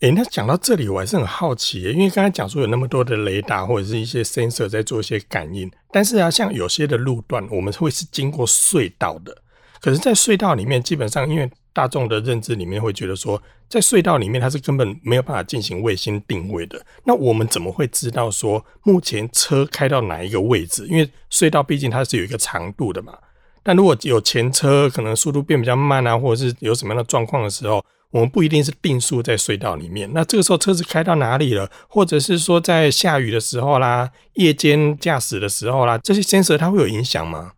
B: 诶，那讲到这里，我还是很好奇，因为刚才讲说有那么多的雷达或者是一些 sensor 在做一些感应，但是啊，像有些的路段，我们会是经过隧道的。可是，在隧道里面，基本上因为大众的认知里面会觉得说，在隧道里面它是根本没有办法进行卫星定位的。那我们怎么会知道说目前车开到哪一个位置？因为隧道毕竟它是有一个长度的嘛。但如果有前车可能速度变比较慢啊，或者是有什么样的状况的时候，我们不一定是定速在隧道里面。那这个时候车子开到哪里了，或者是说在下雨的时候啦、夜间驾驶的时候啦，这些因素它会有影响吗？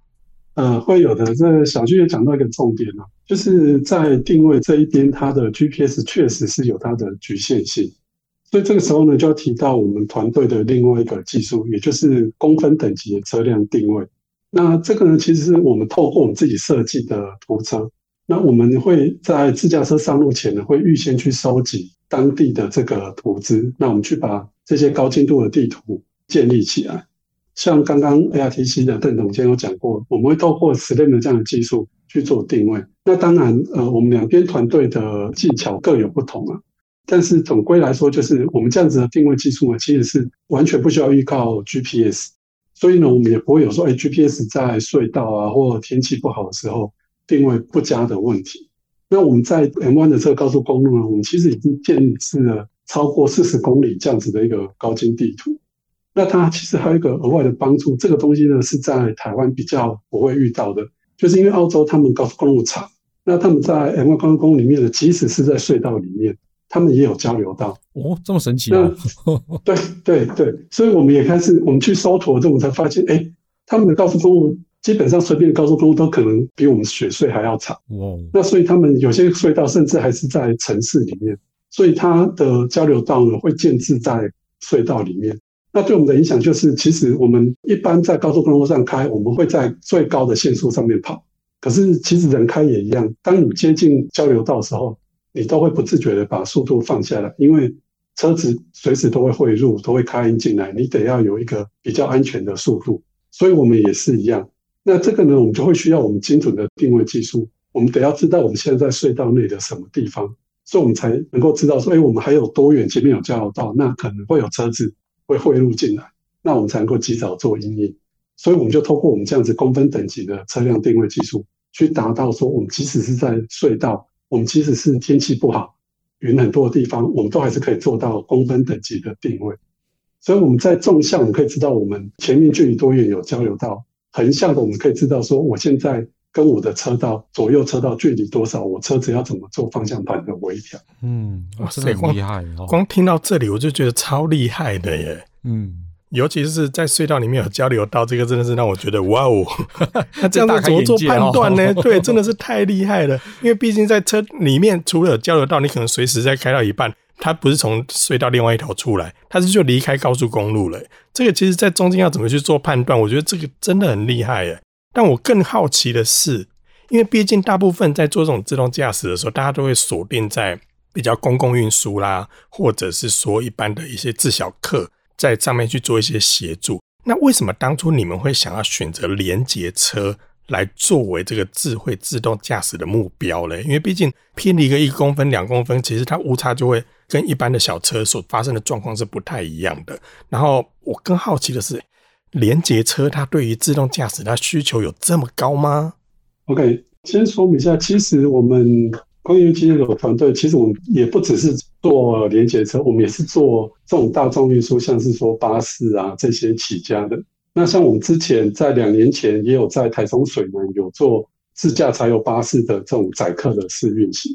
D: 呃，会有的。这小俊也讲到一个重点了，就是在定位这一边，它的 GPS 确实是有它的局限性。所以这个时候呢，就要提到我们团队的另外一个技术，也就是公分等级的车辆定位。那这个呢，其实是我们透过我们自己设计的图册。那我们会在自驾车上路前呢，会预先去收集当地的这个图资。那我们去把这些高精度的地图建立起来。像刚刚 ARTC 的邓总监有讲过，我们会透过 SLAM 的这样的技术去做定位。那当然，呃，我们两边团队的技巧各有不同啊。但是总归来说，就是我们这样子的定位技术呢，其实是完全不需要依靠 GPS。所以呢，我们也不会有说，哎，GPS 在隧道啊或天气不好的时候定位不佳的问题。那我们在 M1 的这个高速公路呢，我们其实已经建置了超过四十公里这样子的一个高精地图。那它其实还有一个额外的帮助，这个东西呢是在台湾比较不会遇到的，就是因为澳洲他们高速公路长，那他们在 M1 高速公路里面呢，即使是在隧道里面，他们也有交流道。
A: 哦，这么神奇啊！
D: 对对对，所以我们也开始我们去搜图之后，我们才发现，哎，他们的高速公路基本上随便的高速公路都可能比我们雪隧还要长。哦，那所以他们有些隧道甚至还是在城市里面，所以它的交流道呢会建置在隧道里面。那对我们的影响就是，其实我们一般在高速公路上开，我们会在最高的限速上面跑。可是其实人开也一样，当你接近交流道的时候，你都会不自觉的把速度放下来，因为车子随时都会汇入，都会开进来，你得要有一个比较安全的速度。所以我们也是一样。那这个呢，我们就会需要我们精准的定位技术，我们得要知道我们现在在隧道内的什么地方，所以我们才能够知道说，哎，我们还有多远前面有交流道，那可能会有车子。会汇入进来，那我们才能够及早做因应。所以我们就透过我们这样子公分等级的车辆定位技术，去达到说，我们即使是在隧道，我们即使是天气不好、云很多的地方，我们都还是可以做到公分等级的定位。所以我们在纵向，我们可以知道我们前面距离多远有交流道；横向的，我们可以知道说，我现在跟我的车道左右车道距离多少，我车子要怎么做方向盘的微调。
A: 嗯，哇塞，很厉害哦！
B: 光听到这里，我就觉得超厉害的耶。
A: 嗯，
B: 尤其是在隧道里面有交流道，这个真的是让我觉得哇哦！那这样子怎么做判断呢？对，真的是太厉害了。因为毕竟在车里面，除了有交流道，你可能随时在开到一半，它不是从隧道另外一头出来，它是就离开高速公路了。这个其实，在中间要怎么去做判断？我觉得这个真的很厉害耶。但我更好奇的是，因为毕竟大部分在做这种自动驾驶的时候，大家都会锁定在比较公共运输啦，或者是说一般的一些自小客在上面去做一些协助。那为什么当初你们会想要选择连接车来作为这个智慧自动驾驶的目标呢？因为毕竟偏离个一公分、两公分，其实它误差就会跟一般的小车所发生的状况是不太一样的。然后我更好奇的是。连结车，它对于自动驾驶，它需求有这么高吗
D: ？OK，先说明一下，其实我们工业机械的团队，其实我们也不只是做连结车，我们也是做这种大众运输，像是说巴士啊这些起家的。那像我们之前在两年前也有在台中水南有做自驾柴油巴士的这种载客的试运行。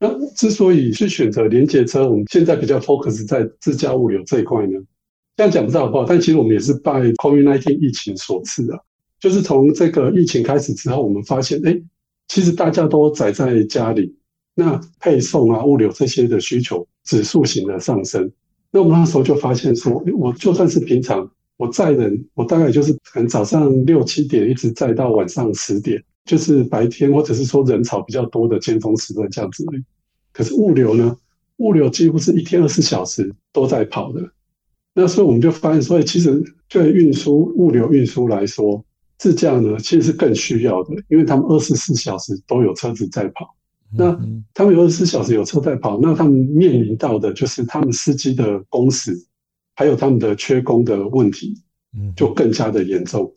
D: 那之所以去选择连结车，我们现在比较 focus 在自驾物流这一块呢？这样讲不知道好不好，但其实我们也是拜 COVID-19 疫情所赐的。就是从这个疫情开始之后，我们发现，哎，其实大家都宅在家里，那配送啊、物流这些的需求指数型的上升。那我们那时候就发现说，我就算是平常我载人，我大概就是可能早上六七点一直载到晚上十点，就是白天或者是说人潮比较多的尖峰时段这样子。可是物流呢，物流几乎是一天二十四小时都在跑的。那所以我们就发现，所以其实对运输、物流运输来说，自驾呢其实是更需要的，因为他们二十四小时都有车子在跑。那他们有二十四小时有车在跑，那他们面临到的就是他们司机的工时，还有他们的缺工的问题，就更加的严重。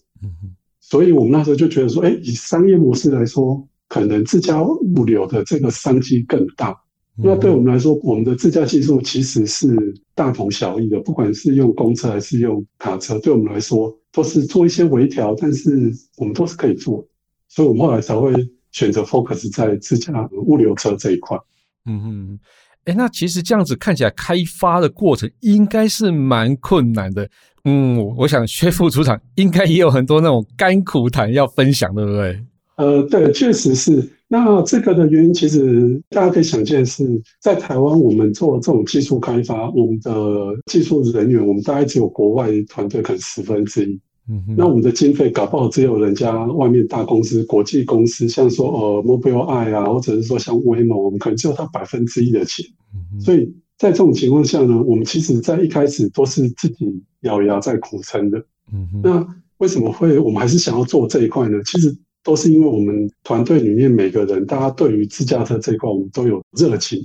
D: 所以我们那时候就觉得说，哎，以商业模式来说，可能自家物流的这个商机更大。那对我们来说，我们的自驾技术其实是大同小异的，不管是用公车还是用卡车，对我们来说都是做一些微调，但是我们都是可以做，所以我们后来才会选择 focus 在自驾物流车这一块。
A: 嗯哼，哎，那其实这样子看起来，开发的过程应该是蛮困难的。嗯，我想薛副组长应该也有很多那种甘苦谈要分享，对不对？
D: 呃，对，确实是。那这个的原因，其实大家可以想见是，在台湾我们做这种技术开发，我们的技术人员，我们大概只有国外团队可能十分之一。嗯。那我们的经费搞不好只有人家外面大公司、国际公司，像说呃 Mobileye 啊，或者是说像 Waymo，我们可能只有它百分之一的钱。嗯。所以在这种情况下呢，我们其实在一开始都是自己咬牙在苦撑的。嗯。那为什么会我们还是想要做这一块呢？其实。都是因为我们团队里面每个人，大家对于自驾车这一块，我们都有热情，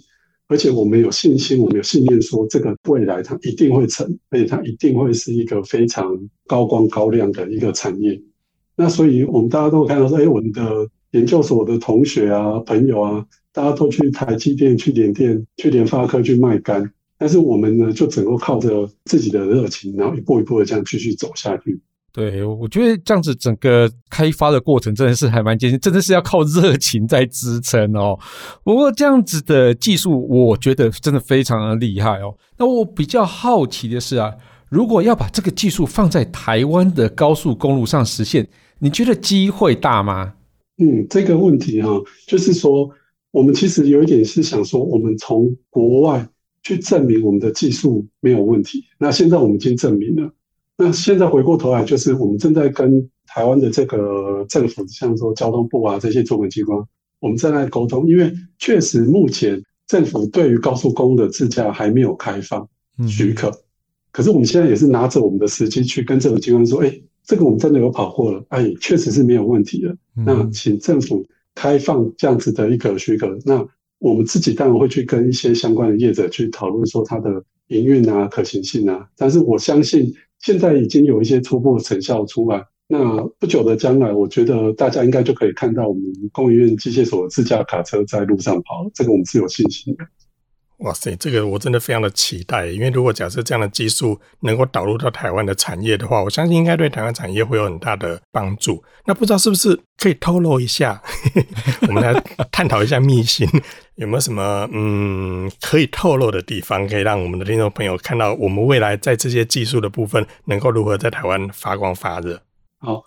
D: 而且我们有信心，我们有信念，说这个未来它一定会成，而且它一定会是一个非常高光高亮的一个产业。那所以，我们大家都会看到说，哎，我们的研究所的同学啊、朋友啊，大家都去台积电、去联电、去联发科去卖肝，但是我们呢，就只能靠着自己的热情，然后一步一步的这样继续走下去。
A: 对，我觉得这样子整个开发的过程真的是还蛮艰辛，真的是要靠热情在支撑哦。不过这样子的技术，我觉得真的非常的厉害哦。那我比较好奇的是啊，如果要把这个技术放在台湾的高速公路上实现，你觉得机会大吗？
D: 嗯，这个问题哈、就是说我们其实有一点是想说，我们从国外去证明我们的技术没有问题。那现在我们已经证明了。那现在回过头来，就是我们正在跟台湾的这个政府，像说交通部啊这些主管机关，我们正在沟通。因为确实目前政府对于高速公路的自驾还没有开放许可，嗯、可是我们现在也是拿着我们的时机去跟政府机关说，哎，这个我们真的有跑过了，哎，确实是没有问题的。那请政府开放这样子的一个许可，那我们自己当然会去跟一些相关的业者去讨论说它的营运啊、可行性啊。但是我相信。现在已经有一些初步成效出来，那不久的将来，我觉得大家应该就可以看到我们工研院机械所的自驾卡车在路上跑，这个我们是有信心的。
B: 哇塞，这个我真的非常的期待，因为如果假设这样的技术能够导入到台湾的产业的话，我相信应该对台湾产业会有很大的帮助。那不知道是不是可以透露一下，我们来探讨一下秘辛，有没有什么嗯可以透露的地方，可以让我们的听众朋友看到我们未来在这些技术的部分能够如何在台湾发光发热？
D: 好，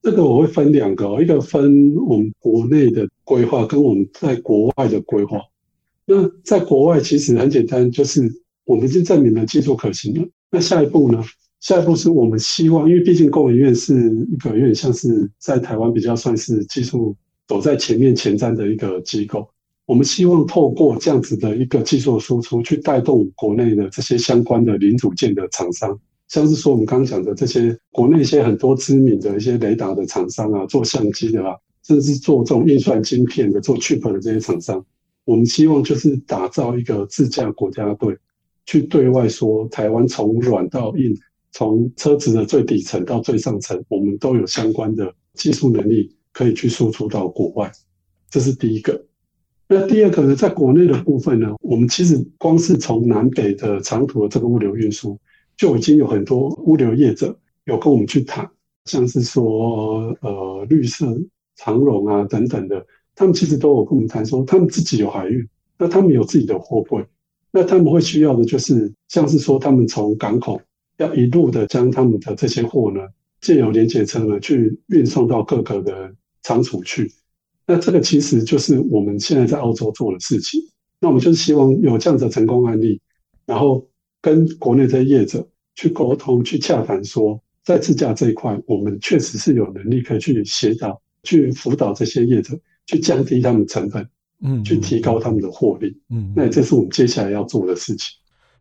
D: 这个我会分两个，一个分我们国内的规划，跟我们在国外的规划。那在国外其实很简单，就是我们已经证明了技术可行了。那下一步呢？下一步是我们希望，因为毕竟工研院是一个有点像是在台湾比较算是技术走在前面前瞻的一个机构。我们希望透过这样子的一个技术输出，去带动国内的这些相关的零组件的厂商，像是说我们刚刚讲的这些国内一些很多知名的一些雷达的厂商啊，做相机的啊，甚至做这种运算晶片的、做 chip 的这些厂商。我们希望就是打造一个自驾国家队，去对外说台湾从软到硬，从车子的最底层到最上层，我们都有相关的技术能力可以去输出到国外。这是第一个。那第二个呢，在国内的部分呢，我们其实光是从南北的长途的这个物流运输，就已经有很多物流业者有跟我们去谈，像是说呃绿色长荣啊等等的。他们其实都有跟我们谈说，他们自己有海运，那他们有自己的货柜，那他们会需要的就是，像是说他们从港口要一路的将他们的这些货呢，借由联结车呢去运送到各个的仓储去。那这个其实就是我们现在在澳洲做的事情。那我们就是希望有这样的成功案例，然后跟国内的业者去沟通、去洽谈，说在自驾这一块，我们确实是有能力可以去协导、去辅导这些业者。去降低他们成本，嗯，去提高他们的获利，嗯，那这是我们接下来要做的事情。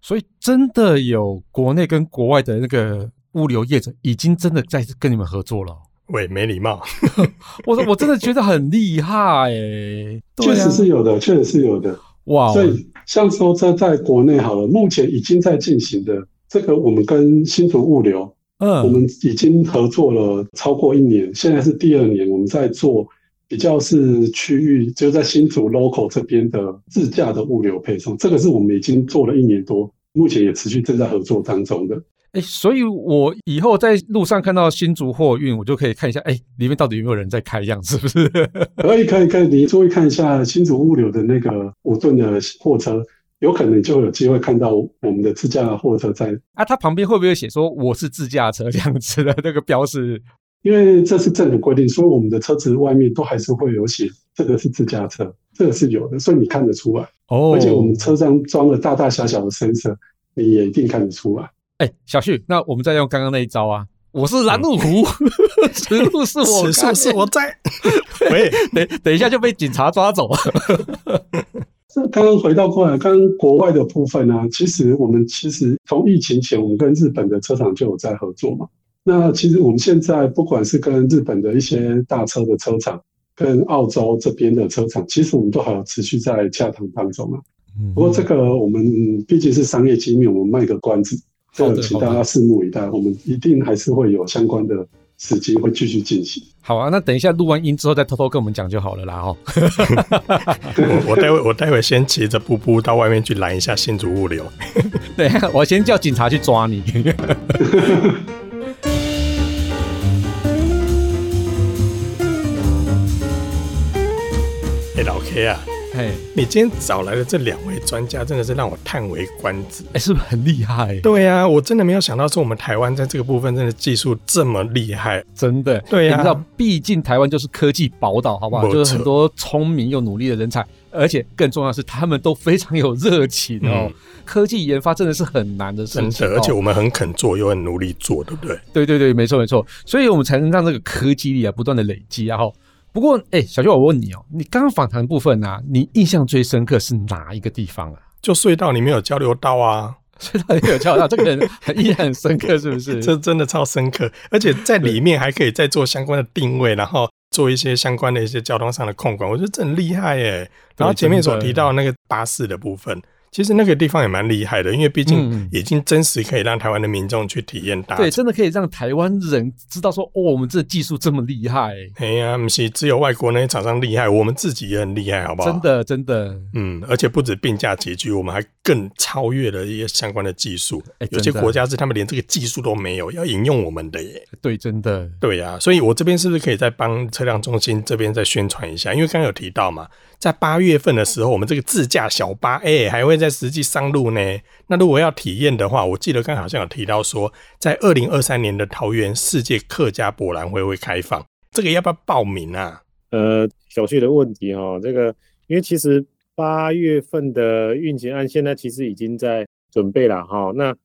A: 所以，真的有国内跟国外的那个物流业者，已经真的在跟你们合作了。
B: 喂，没礼貌！
A: 我说，我真的觉得很厉害，哎，
D: 确实是有的，确实是有的。哇，所以像说在在国内好了，目前已经在进行的这个，我们跟新竹物流，嗯，我们已经合作了超过一年，现在是第二年，我们在做。比较是区域，就在新竹 local 这边的自驾的物流配送，这个是我们已经做了一年多，目前也持续正在合作当中的。
A: 哎，所以我以后在路上看到新竹货运，我就可以看一下，哎，里面到底有没有人在开样，是不是？
D: 可以，可以，可以，你注意看一下新竹物流的那个五吨的货车，有可能就有机会看到我们的自驾货车在。
A: 啊，它旁边会不会写说我是自驾车这样子的那个标识？
D: 因为这是政府规定，所以我们的车子外面都还是会有写这个是自家车，这个是有的，所以你看得出来。哦，而且我们车上装了大大小小的 sensor，你也一定看得出来。
A: 哎，小旭，那我们再用刚刚那一招啊！我是拦路虎，此路是我，
B: 此处是我在。
A: 喂，等等一下就被警察抓走了。
D: 这刚刚回到过来，刚刚国外的部分呢、啊，其实我们其实从疫情前，我们跟日本的车厂就有在合作嘛。那其实我们现在不管是跟日本的一些大车的车厂，跟澳洲这边的车厂，其实我们都还有持续在洽谈当中啊。不过这个我们毕竟是商业机密，我们卖个关子。这个请大家拭目以待，我们一定还是会有相关的时机会继续进行。
A: 好啊，那等一下录完音之后再偷偷跟我们讲就好了啦哦。
B: 我 我待会我待会先骑着布布到外面去拦一下新竹物流。
A: 对，我先叫警察去抓你。
B: 哎，老 K 啊。
A: 哎，
B: 你今天找来的这两位专家，真的是让我叹为观止。
A: 哎，是不是很厉害？
B: 对呀、啊，我真的没有想到说我们台湾在这个部分真的技术这么厉害，
A: 真的。
B: 对呀、啊，
A: 你知道，毕竟台湾就是科技宝岛，好不好？就是很多聪明又努力的人才，而且更重要的是，他们都非常有热情哦。嗯、科技研发真的是很难的事情，
B: 真的，而且我们很肯做，又很努力做，对不对？
A: 对对对，没错没错，所以我们才能让这个科技力啊不断的累积，然后。不过，哎、欸，小旭，我问你哦、喔，你刚刚访谈部分啊，你印象最深刻是哪一个地方啊？
B: 就隧道里面有交流道啊，
A: 隧道里面有交流道，这个人很印象很深刻，是不是？
B: 这真的超深刻，而且在里面还可以再做相关的定位，然后做一些相关的一些交通上的控管，我觉得这很厉害耶。然后前面所提到那个巴士的部分。其实那个地方也蛮厉害的，因为毕竟已经真实可以让台湾的民众去体验到、嗯。对，真的可以让台湾人知道说，哦，我们这技术这么厉害。哎呀，不是只有外国那些厂商厉害，我们自己也很厉害，好不好？
A: 真的，真的。
B: 嗯，而且不止并驾齐驱，我们还更超越了一些相关的技术。欸、有些国家是他们连这个技术都没有，要引用我们的耶。
A: 对，真的。
B: 对呀、啊，所以我这边是不是可以再帮车辆中心这边再宣传一下？因为刚刚有提到嘛。在八月份的时候，我们这个自驾小巴，哎、欸，还会在在实际上路呢。那如果要体验的话，我记得刚好像有提到说，在二零二三年的桃园世界客家博览会会开放，这个要不要报名啊？
C: 呃，小旭的问题哈，这个因为其实八月份的运行案现在其实已经在准备了哈，那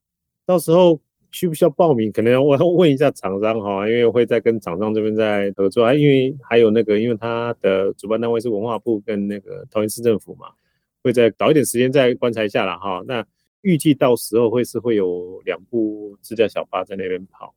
C: 到时候。需不需要报名？可能要问 问一下厂商哈，因为会再跟厂商这边在合作啊。因为还有那个，因为他的主办单位是文化部跟那个桃园市政府嘛，会再早一点时间再观察一下了哈。那预计到时候会是会有两部自驾小巴在那边跑。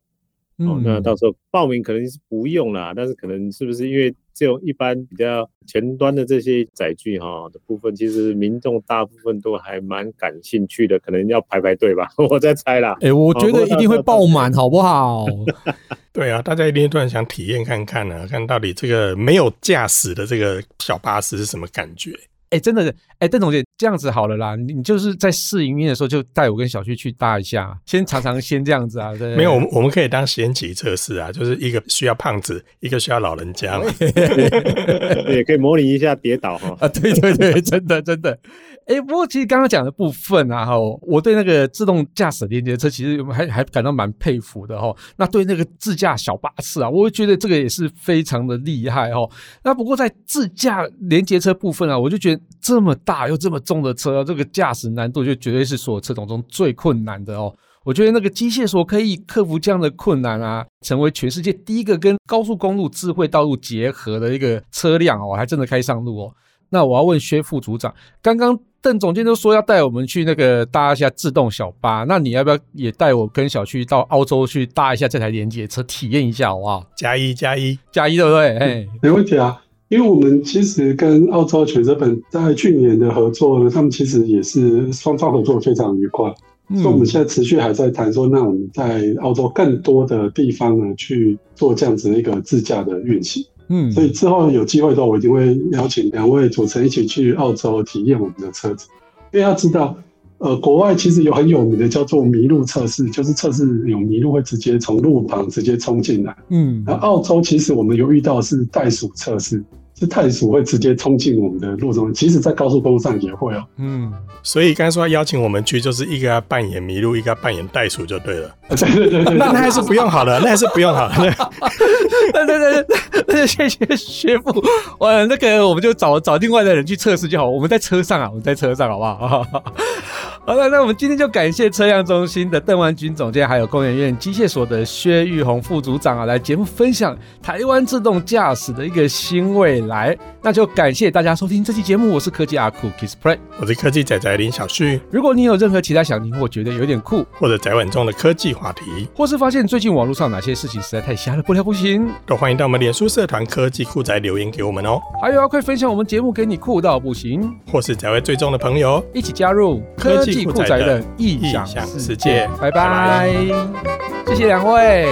C: 嗯、哦，那到时候报名可能是不用啦，但是可能是不是因为这种一般比较前端的这些载具哈的部分，其实民众大部分都还蛮感兴趣的，可能要排排队吧，我在猜啦。
A: 哎、欸，我觉得一定会爆满，好不好？
B: 对啊，大家一定突然想体验看看呢、啊，看到底这个没有驾驶的这个小巴士是什么感觉。
A: 哎、欸，真的是，哎、欸，邓总监，这样子好了啦，你就是在试营运的时候，就带我跟小旭去搭一下，先尝尝鲜这样子啊。对，
B: 没有，我们我们可以当先期测试啊，就是一个需要胖子，一个需要老人家嘛，
C: 也可以模拟一下跌倒哈。
A: 啊，对对对，真的真的。哎、不过其实刚刚讲的部分啊，哈，我对那个自动驾驶连接车其实还还感到蛮佩服的哈。那对那个自驾小巴士啊，我觉得这个也是非常的厉害哈。那不过在自驾连接车部分啊，我就觉得。这么大又这么重的车，这个驾驶难度就绝对是所有车种中最困难的哦。我觉得那个机械所可以克服这样的困难啊，成为全世界第一个跟高速公路智慧道路结合的一个车辆哦，还真的开上路哦。那我要问薛副组长，刚刚邓总监都说要带我们去那个搭一下自动小巴，那你要不要也带我跟小区到澳洲去搭一下这台连接车，体验一下好不好？
B: 加一加一
A: 加一，对不对？哎，
D: 没问题啊。因为我们其实跟澳洲全车本在去年的合作呢，他们其实也是双方合作非常愉快，嗯、所以我们现在持续还在谈说，那我们在澳洲更多的地方呢去做这样子的一个自驾的运行。嗯，所以之后有机会的话，我一定会邀请两位主持人一起去澳洲体验我们的车子，因为要知道，呃，国外其实有很有名的叫做麋鹿测试，就是测试有麋鹿会直接从路旁直接冲进来。嗯，那澳洲其实我们有遇到是袋鼠测试。是袋鼠会直接冲进我们的路中，其实，在高速公路上也会哦、喔。
B: 嗯，所以刚才说要邀请我们去，就是一个要扮演麋鹿，一个要扮演袋鼠就对了。
D: 对对对对，
B: 那还是不用好了，那还是不用好了。
A: 对对对对，谢谢学父。我那个我们就找找另外的人去测试就好，我们在车上啊，我们在车上好不好？好了，那我们今天就感谢车辆中心的邓万军总监，还有工研院机械所的薛玉红副组长啊，来节目分享台湾自动驾驶的一个新未来。那就感谢大家收听这期节目，我是科技阿酷 Kisplay，
B: 我是科技仔仔林小旭。
A: 如果你有任何其他想听或觉得有点酷，
B: 或者宅稳中的科技话题，
A: 或是发现最近网络上哪些事情实在太瞎了，不聊不行，
B: 都欢迎到我们脸书社团科技酷宅留言给我们哦。
A: 还有啊，快分享我们节目给你酷到不行，
B: 或是宅位最重的朋友，
A: 一起加入科技。细裤仔的异想世界。拜拜。谢谢两位。